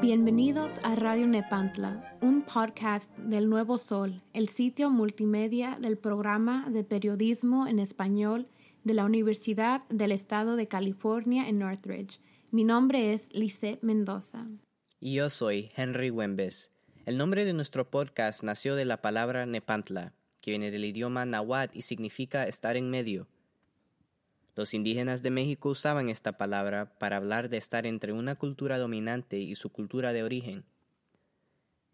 Bienvenidos a Radio Nepantla, un podcast del Nuevo Sol, el sitio multimedia del programa de periodismo en español de la Universidad del Estado de California en Northridge. Mi nombre es Lisette Mendoza. Y yo soy Henry Wembes. El nombre de nuestro podcast nació de la palabra Nepantla, que viene del idioma náhuatl y significa estar en medio. Los indígenas de México usaban esta palabra para hablar de estar entre una cultura dominante y su cultura de origen.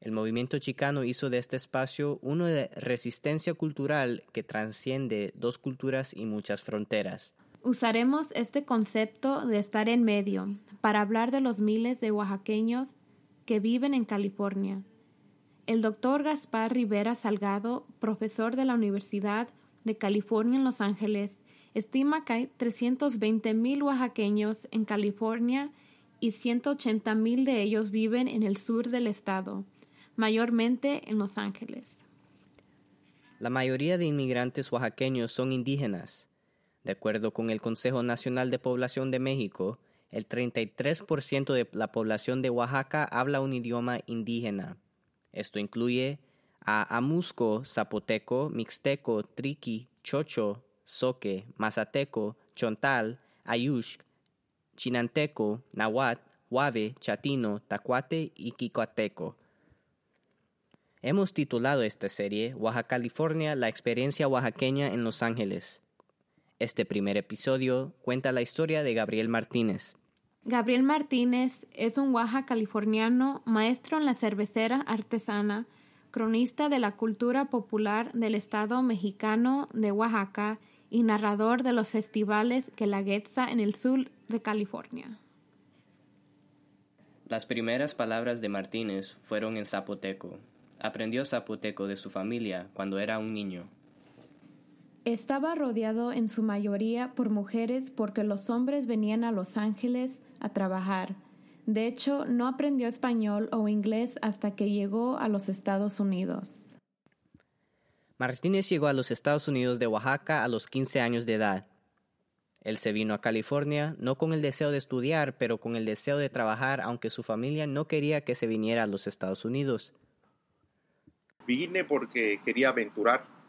El movimiento chicano hizo de este espacio uno de resistencia cultural que transciende dos culturas y muchas fronteras. Usaremos este concepto de estar en medio para hablar de los miles de oaxaqueños que viven en California. El doctor Gaspar Rivera Salgado, profesor de la Universidad de California en Los Ángeles, estima que hay 320 mil oaxaqueños en California y 180 mil de ellos viven en el sur del estado, mayormente en Los Ángeles. La mayoría de inmigrantes oaxaqueños son indígenas. De acuerdo con el Consejo Nacional de Población de México, el 33% de la población de Oaxaca habla un idioma indígena. Esto incluye a Amusco, Zapoteco, Mixteco, Triqui, Chocho, Soque, Mazateco, Chontal, Ayush, Chinanteco, Nahuatl, Huave, Chatino, Tacuate y Quicoateco. Hemos titulado esta serie Oaxaca, California, la experiencia oaxaqueña en Los Ángeles. Este primer episodio cuenta la historia de Gabriel Martínez. Gabriel Martínez es un Oaxaca californiano, maestro en la cervecera artesana, cronista de la cultura popular del estado mexicano de Oaxaca y narrador de los festivales que la Guelaguetza en el sur de California. Las primeras palabras de Martínez fueron en zapoteco. Aprendió zapoteco de su familia cuando era un niño. Estaba rodeado en su mayoría por mujeres porque los hombres venían a Los Ángeles a trabajar. De hecho, no aprendió español o inglés hasta que llegó a los Estados Unidos. Martínez llegó a los Estados Unidos de Oaxaca a los 15 años de edad. Él se vino a California no con el deseo de estudiar, pero con el deseo de trabajar, aunque su familia no quería que se viniera a los Estados Unidos. Vine porque quería aventurar,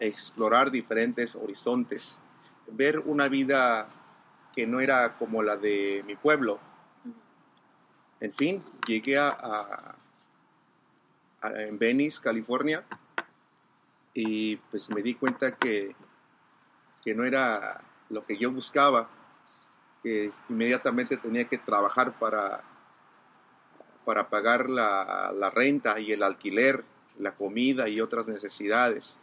explorar diferentes horizontes, ver una vida que no era como la de mi pueblo. En fin, llegué a, en Venice, California, y pues me di cuenta que, que no era lo que yo buscaba, que inmediatamente tenía que trabajar para, para pagar la, la renta y el alquiler, la comida y otras necesidades.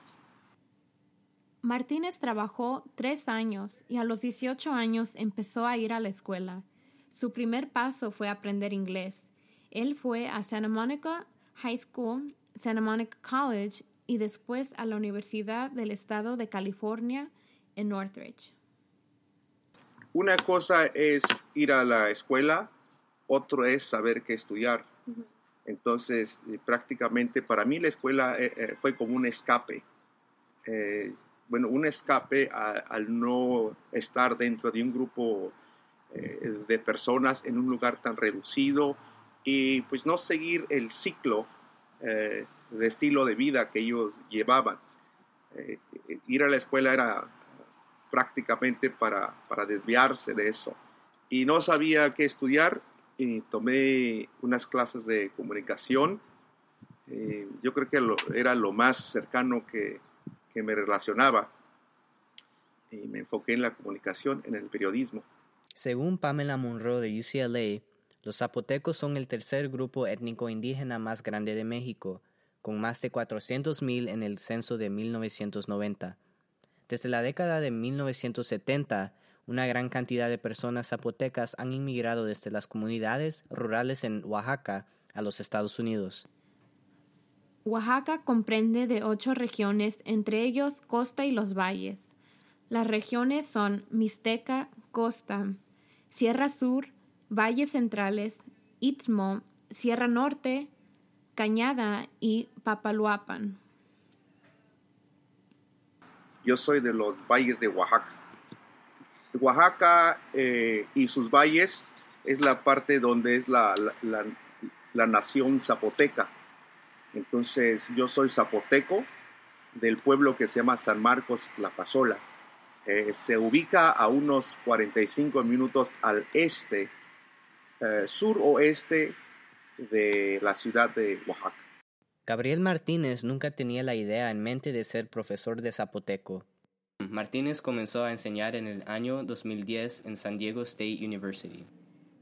Martínez trabajó tres años y a los 18 años empezó a ir a la escuela. Su primer paso fue aprender inglés. Él fue a Santa Monica High School, Santa Monica College y después a la Universidad del Estado de California en Northridge. Una cosa es ir a la escuela, otro es saber qué estudiar. Entonces, eh, prácticamente para mí la escuela eh, eh, fue como un escape. Bueno, un escape al no estar dentro de un grupo de personas en un lugar tan reducido y pues no seguir el ciclo de estilo de vida que ellos llevaban. Eh, ir a la escuela era prácticamente para, para, desviarse de eso. Y no sabía qué estudiar y tomé unas clases de comunicación. Eh, yo creo que era lo más cercano que, que me relacionaba. Y me enfoqué en la comunicación, en el periodismo. Según Pamela Monroe de UCLA, los zapotecos son el tercer grupo étnico indígena más grande de México con más de 400.000 en el censo de 1990. Desde la década de 1970, una gran cantidad de personas zapotecas han inmigrado desde las comunidades rurales en Oaxaca a los Estados Unidos. Oaxaca comprende de ocho regiones, entre ellos Costa y los Valles. Las regiones son Mixteca, Costa, Sierra Sur, valles centrales, Istmo, Sierra Norte, Cañada y Papaluapan. Yo soy de los valles de Oaxaca. Oaxaca eh, y sus valles es la parte donde es la, la, nación zapoteca. Entonces yo soy zapoteco del pueblo que se llama San Marcos La Pasola. Eh, se ubica a unos 45 minutos al este, eh, suroeste de la ciudad de Oaxaca. Gabriel Martínez nunca tenía la idea en mente de ser profesor de zapoteco. Martínez comenzó a enseñar en el año 2010 en San Diego State University.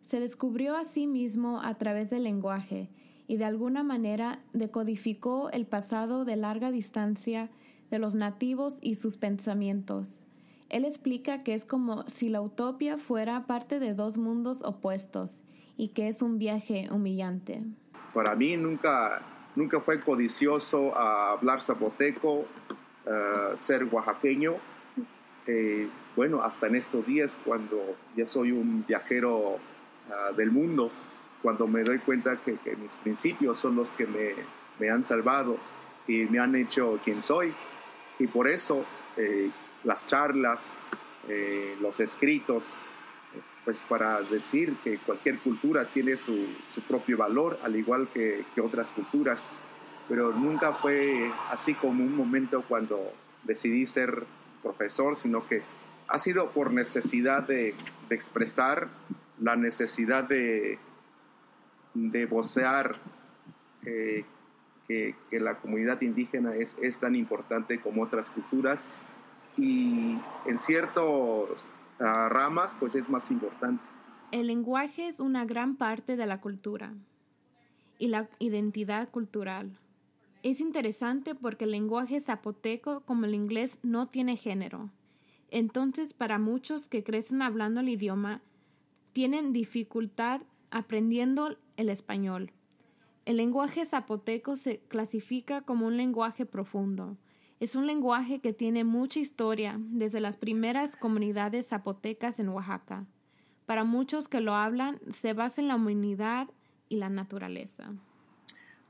Se descubrió a sí mismo a través del lenguaje y de alguna manera decodificó el pasado de larga distancia de los nativos y sus pensamientos. Él explica que es como si la utopía fuera parte de dos mundos opuestos y que es un viaje humillante. Para mí nunca nunca fue codicioso a hablar zapoteco, ser oaxaqueño. Eh, bueno, hasta en estos días, cuando ya soy un viajero ah, del mundo, cuando me doy cuenta que, mis principios son los que me, me, han salvado y me han hecho quien soy. Y por eso eh, las charlas, eh, los escritos, pues para decir que cualquier cultura tiene su, propio valor, al igual que, otras culturas, pero nunca fue así como un momento cuando decidí ser profesor, sino que ha sido por necesidad de, expresar la necesidad de, de vocear eh, que, la comunidad indígena es, es tan importante como otras culturas y en ciertos ramas, pues es más importante. El lenguaje es una gran parte de la cultura y la identidad cultural. Es interesante porque el lenguaje zapoteco como el inglés no tiene género. Entonces, para muchos que crecen hablando el idioma, tienen dificultad aprendiendo el español. El lenguaje zapoteco se clasifica como un lenguaje profundo. Es un lenguaje que tiene mucha historia desde las primeras comunidades zapotecas en Oaxaca. Para muchos que lo hablan, se basa en la humanidad y la naturaleza.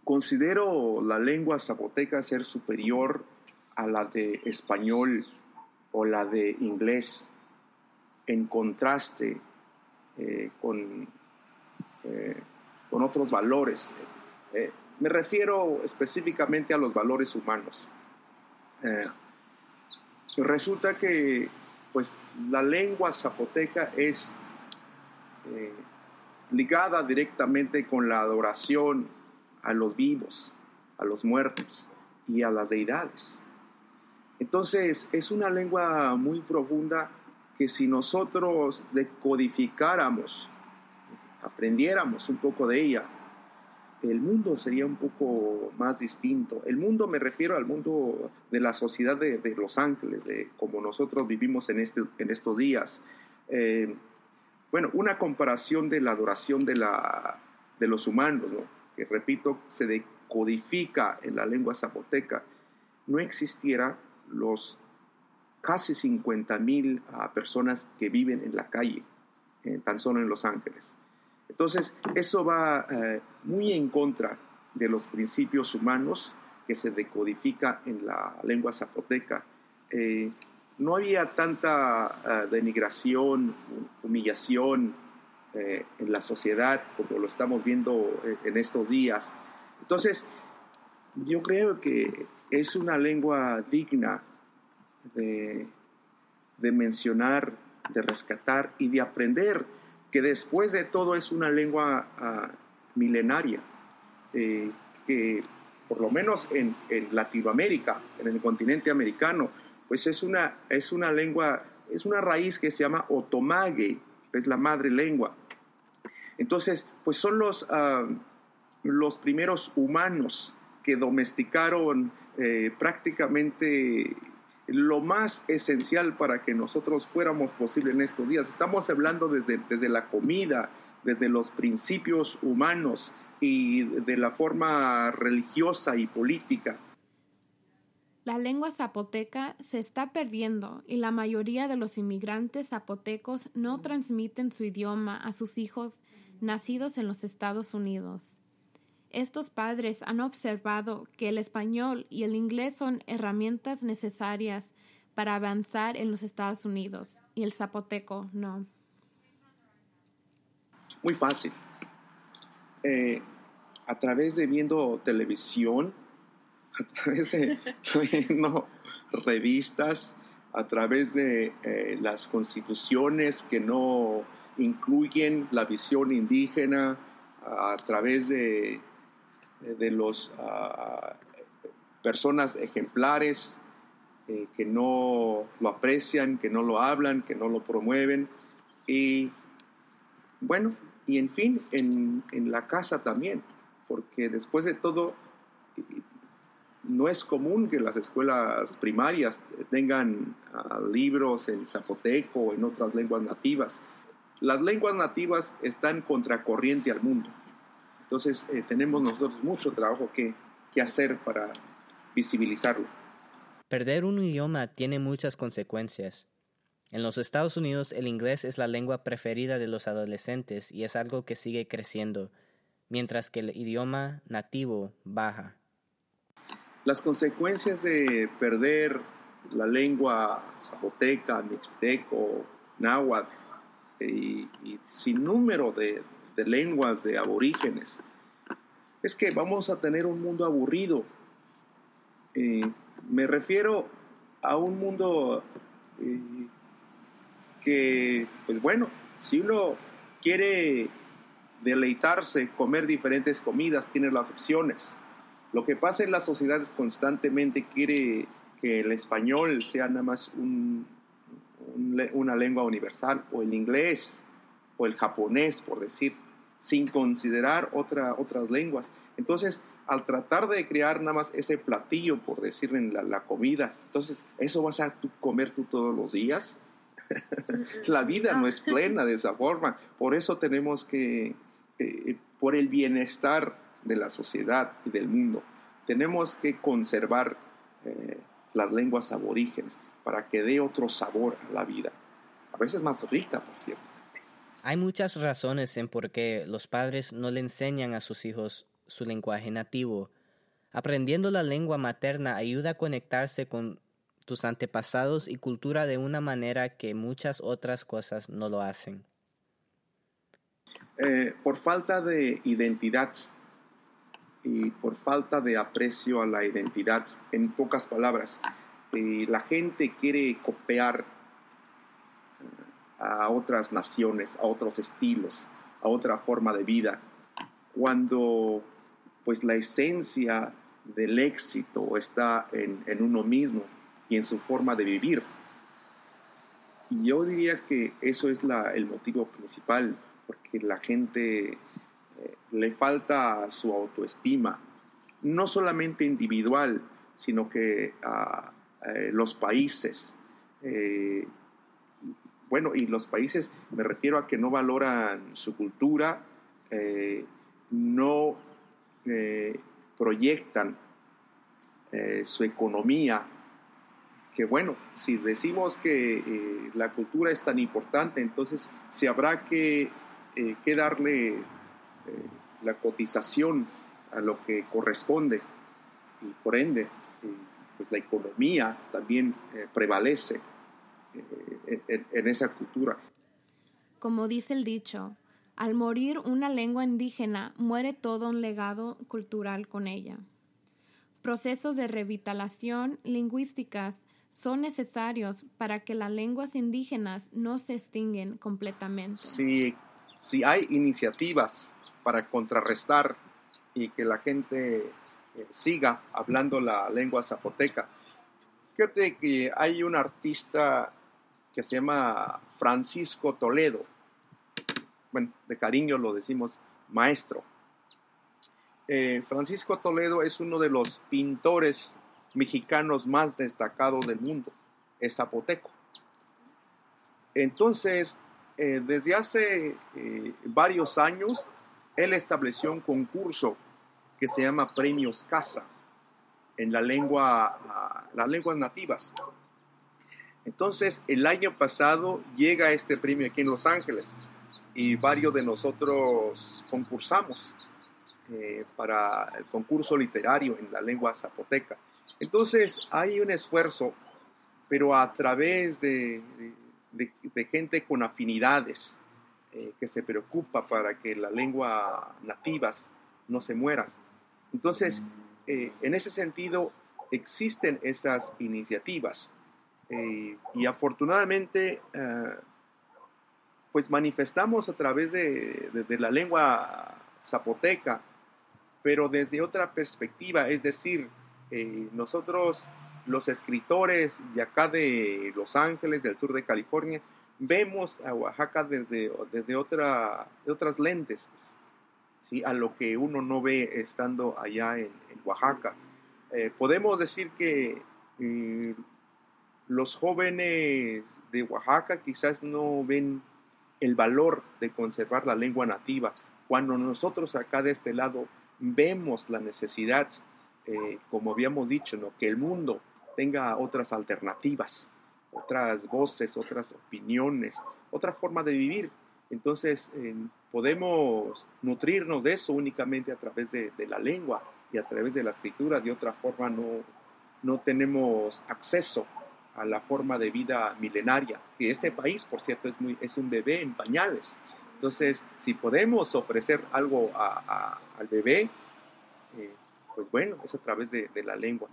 Considero la lengua zapoteca ser superior a la de español o la de inglés en contraste eh, con, eh, con, otros valores. Eh, me refiero específicamente a los valores humanos. Eh, resulta que pues la lengua zapoteca es eh, ligada directamente con la adoración a los vivos, a los muertos y a las deidades. Entonces es una lengua muy profunda que si nosotros decodificáramos, aprendiéramos un poco de ella, el mundo sería un poco más distinto. El mundo me refiero al mundo de la sociedad de, Los Ángeles, de como nosotros vivimos en, este, en estos días. Eh, bueno, una comparación de la adoración de, la, de los humanos, que repito, se decodifica en la lengua zapoteca, no existiera los casi 50 mil ah, personas que viven en la calle, eh, tan solo en Los Ángeles. Entonces, eso va eh, muy en contra de los principios humanos que se decodifica en la lengua zapoteca. Eh, no había tanta eh, denigración, humillación en la sociedad como lo estamos viendo en estos días. Entonces, yo creo que es una lengua digna de mencionar, de rescatar y de aprender que después de todo es una lengua ah, milenaria, eh, que por lo menos en, Latinoamérica, en el continente americano, pues es una, es una lengua, es una raíz que se llama otomague, es la madre lengua. Entonces, pues son los, ah, los primeros humanos que domesticaron eh, prácticamente lo más esencial para que nosotros fuéramos posible en estos días. Estamos hablando desde, desde la comida, desde los principios humanos y de la forma religiosa y política. La lengua zapoteca se está perdiendo y la mayoría de los inmigrantes zapotecos no transmiten su idioma a sus hijos nacidos en los Estados Unidos. Estos padres han observado que el español y el inglés son herramientas necesarias para avanzar en los Estados Unidos y el zapoteco no. Muy fácil. Eh, a través de viendo televisión, a través de leyendo revistas, a través de eh, las constituciones que no incluyen la visión indígena, a través de, de los personas ejemplares eh, que no lo aprecian, que no lo hablan, que no lo promueven. Y bueno, y en fin, en, en la casa también, porque después de todo, no es común que las escuelas primarias tengan ah, libros en zapoteco o en otras lenguas nativas. Las lenguas nativas están contracorriente al mundo. Entonces eh, tenemos nosotros mucho trabajo que, que hacer para visibilizarlo. Perder un idioma tiene muchas consecuencias. En los Estados Unidos el inglés es la lengua preferida de los adolescentes y es algo que sigue creciendo, mientras que el idioma nativo baja. Las consecuencias de perder la lengua zapoteca, mixteco, náhuatl y, sin número de, lenguas de aborígenes es que vamos a tener un mundo aburrido. Eh, me refiero a un mundo eh, que, pues bueno, si uno quiere deleitarse, comer diferentes comidas, tiene las opciones. Lo que pasa en la sociedad constantemente quiere que el español sea nada más una lengua universal, o el inglés, o el japonés, por decir, sin considerar otra, otras lenguas. Entonces, al tratar de crear nada más ese platillo, por decir en la, comida, entonces, ¿eso vas a comer tú todos los días? la vida no es plena de esa forma. Por eso tenemos que, eh, por el bienestar de la sociedad y del mundo. Tenemos que conservar eh, las lenguas aborígenes para que dé otro sabor a la vida. A veces más rica, por cierto. Hay muchas razones en por qué los padres no le enseñan a sus hijos su lenguaje nativo. Aprendiendo la lengua materna ayuda a conectarse con tus antepasados y cultura de una manera que muchas otras cosas no lo hacen. Eh, por falta de identidad y por falta de aprecio a la identidad. En pocas palabras, eh, la gente quiere copiar a otras naciones, a otros estilos, a otra forma de vida, cuando pues la esencia del éxito está en, uno mismo y en su forma de vivir. Y yo diría que eso es el motivo principal, porque la gente le falta su autoestima, no solamente individual, sino que a eh, los países, eh, bueno, y los países me refiero a que no valoran su cultura, eh, no proyectan su economía, que bueno, si decimos que la cultura es tan importante, entonces se habrá que, que darle eh, la cotización a lo que corresponde. Y por ende eh, pues la economía también eh, prevalece en, esa cultura. Como dice el dicho, al morir una lengua indígena, muere todo un legado cultural con ella. Procesos de revitalación lingüísticas son necesarios para que las lenguas indígenas no se extinguen completamente. Si, si hay iniciativas para contrarrestar y que la gente eh, siga hablando la lengua zapoteca. Fíjate que hay un artista que se llama Francisco Toledo. Bueno, de cariño lo decimos maestro. Eh, Francisco Toledo es uno de los pintores mexicanos más destacados del mundo. Es zapoteco. Entonces, eh, desde hace varios años, él estableció un concurso que se llama Premios Casa. en la lengua, las lenguas nativas. Entonces, el año pasado llega este premio aquí en Los Ángeles y varios de nosotros concursamos eh, para el concurso literario en la lengua zapoteca. Entonces, hay un esfuerzo, pero a través de, gente con afinidades eh, que se preocupa para que las lenguas nativas no se mueran. Entonces, eh, en ese sentido, existen esas iniciativas eh, y afortunadamente, eh, pues manifestamos a través de, la lengua zapoteca, pero desde otra perspectiva, es decir, nosotros los escritores de acá de Los Ángeles, del sur de California, vemos a Oaxaca desde, desde otra, otras lentes. Pues a lo que uno no ve estando allá en, Oaxaca. Eh, podemos decir que eh, los jóvenes de Oaxaca quizás no ven el valor de conservar la lengua nativa, cuando nosotros acá de este lado vemos la necesidad, eh, como habíamos dicho, ¿no? que el mundo tenga otras alternativas, otras voces, otras opiniones, otra forma de vivir. Entonces, podemos nutrirnos de eso únicamente a través de, la lengua y a través de la escritura. De otra forma, no, no tenemos acceso a la forma de vida milenaria, que este país, por cierto, es, muy, es un bebé en pañales. Entonces, si podemos ofrecer algo al bebé, eh, pues bueno, es a través de la lengua.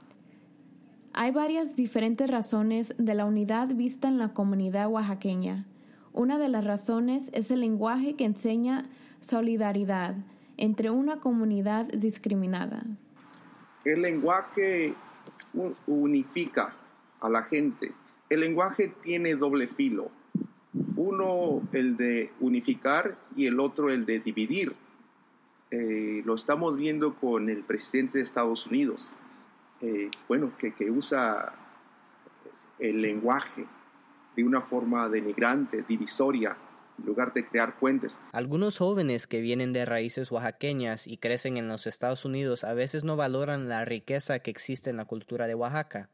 Hay varias diferentes razones de la unidad vista en la comunidad oaxaqueña. Una de las razones es el lenguaje que enseña solidaridad entre una comunidad discriminada. El lenguaje unifica a la gente. El lenguaje tiene doble filo. Uno el de unificar y el otro el de dividir. Eh, lo estamos viendo con el presidente de Estados Unidos, eh, bueno, que, que usa el lenguaje de una forma denigrante, divisoria, en lugar de crear puentes. Algunos jóvenes que vienen de raíces oaxaqueñas y crecen en los Estados Unidos a veces no valoran la riqueza que existe en la cultura de Oaxaca.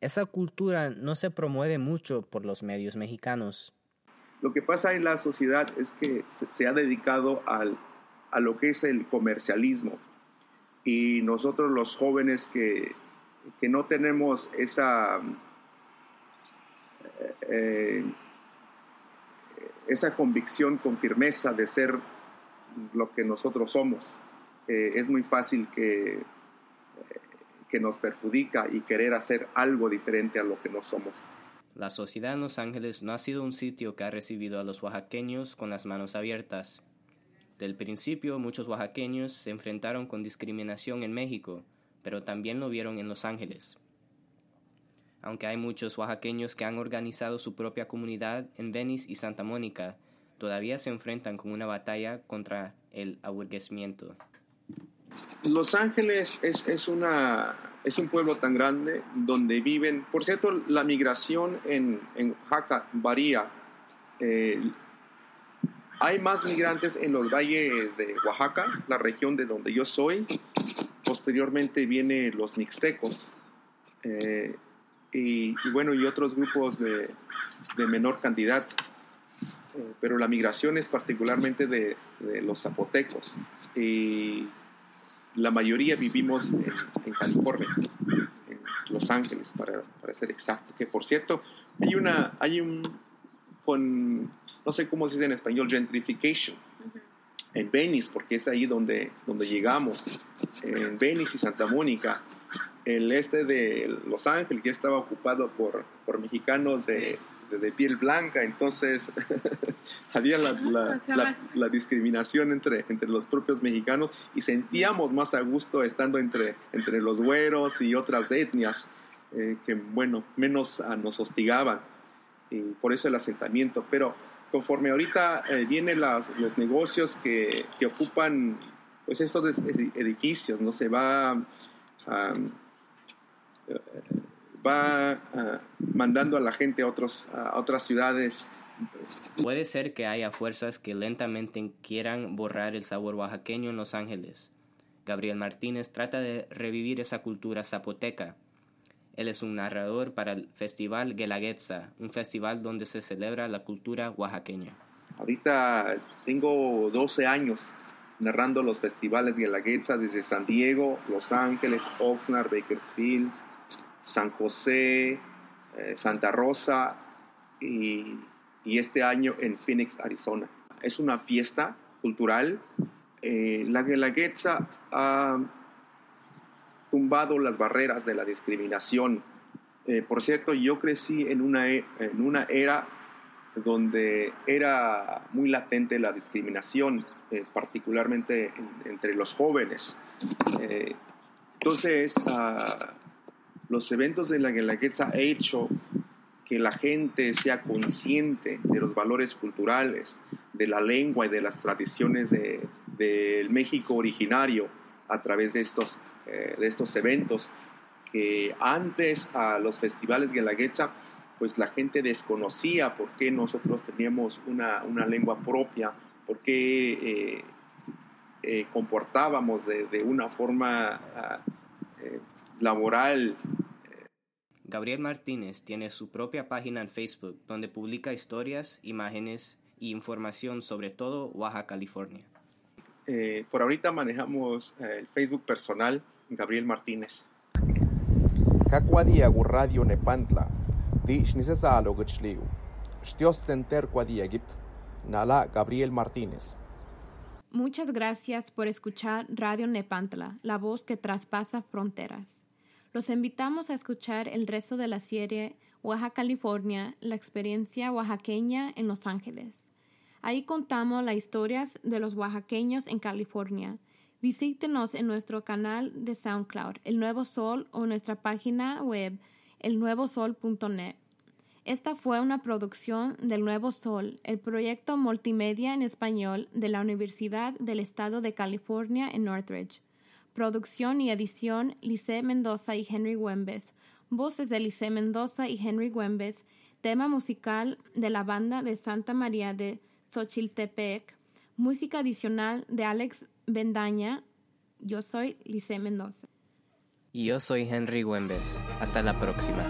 Esa cultura no se promueve mucho por los medios mexicanos. Lo que pasa en la sociedad es que se ha dedicado al, a lo que es el comercialismo y nosotros los jóvenes que, que no tenemos esa eh, esa convicción con firmeza de ser lo que nosotros somos. Eh, es muy fácil que, eh, que nos perjudica y querer hacer algo diferente a lo que no somos. La sociedad en Los Ángeles no ha sido un sitio que ha recibido a los oaxaqueños con las manos abiertas. Del principio muchos oaxaqueños se enfrentaron con discriminación en México, pero también lo vieron en Los Ángeles aunque hay muchos oaxaqueños que han organizado su propia comunidad en Venice y Santa Mónica, todavía se enfrentan con una batalla contra el aburguesamiento. Los Ángeles es, una, es un pueblo tan grande donde viven, por cierto, la migración en, Oaxaca varía. Eh, hay más migrantes en los valles de Oaxaca, la región de donde yo soy. Posteriormente vienen los mixtecos. Eh, y, bueno, y otros grupos de, de menor cantidad. Eh, pero la migración es particularmente de, de, los zapotecos y la mayoría vivimos en, en California, en Los Ángeles, para, para, ser exacto. Que por cierto, hay una, hay un, con, no sé cómo se dice en español, gentrification. En Venice, porque es ahí donde, donde llegamos, en Venice y Santa Mónica, el este de Los Ángeles ya estaba ocupado por, por mexicanos de, de, piel blanca, entonces había la, la, la, discriminación entre, entre los propios mexicanos y sentíamos más a gusto estando entre, entre los güeros y otras etnias eh, que, bueno, menos nos hostigaban. Y por eso el asentamiento. Pero conforme ahorita eh, vienen las, los negocios que, que, ocupan pues estos edificios, ¿no? Se va... a va ah, mandando a la gente a, otros, a otras ciudades. Puede ser que haya fuerzas que lentamente quieran borrar el sabor oaxaqueño en Los Ángeles. Gabriel Martínez trata de revivir esa cultura zapoteca. Él es un narrador para el Festival Guelaguetza, un festival donde se celebra la cultura oaxaqueña. Ahorita tengo 12 años narrando los festivales Guelaguetza desde San Diego, Los Ángeles, Oxnard, Bakersfield, San José, eh, Santa Rosa y, este año en Phoenix, Arizona. Es una fiesta cultural. Eh, la Guelaguetza ha tumbado las barreras de la discriminación. Eh, por cierto, yo crecí en una, e, en una era donde era muy latente la discriminación, particularmente entre los jóvenes. entonces, ah, los eventos de la Guelaguetza ha hecho que la gente sea consciente de los valores culturales, de la lengua y de las tradiciones del México originario a través de estos, eh, de estos eventos que antes a los festivales Guelaguetza pues la gente desconocía por qué nosotros teníamos una, lengua propia, por qué eh, eh, comportábamos de, una forma ah, laboral Gabriel Martínez tiene su propia página en Facebook donde publica historias, imágenes e información sobre todo Oaxaca, California. Eh, por ahorita manejamos eh, el Facebook personal Gabriel Martínez. Kakwadia Radio Nepantla, di gibt, nala Gabriel Martínez. Muchas gracias por escuchar Radio Nepantla, la voz que traspasa fronteras. Los invitamos a escuchar el resto de la serie Oaxaca, California, la experiencia oaxaqueña en Los Ángeles. Ahí contamos las historias de los oaxaqueños en California. Visítenos en nuestro canal de SoundCloud, El Nuevo Sol, o nuestra página web, elnuevosol.net. Esta fue una producción del Nuevo Sol, el proyecto multimedia en español de la Universidad del Estado de California en Northridge. Producción y edición Lice Mendoza y Henry Güembes. Voces de Lice Mendoza y Henry Güembes. Tema musical de la banda de Santa María de Xochiltepec. Música adicional de Alex Bendaña. Yo soy Lice Mendoza. Y yo soy Henry Güembes. Hasta la próxima.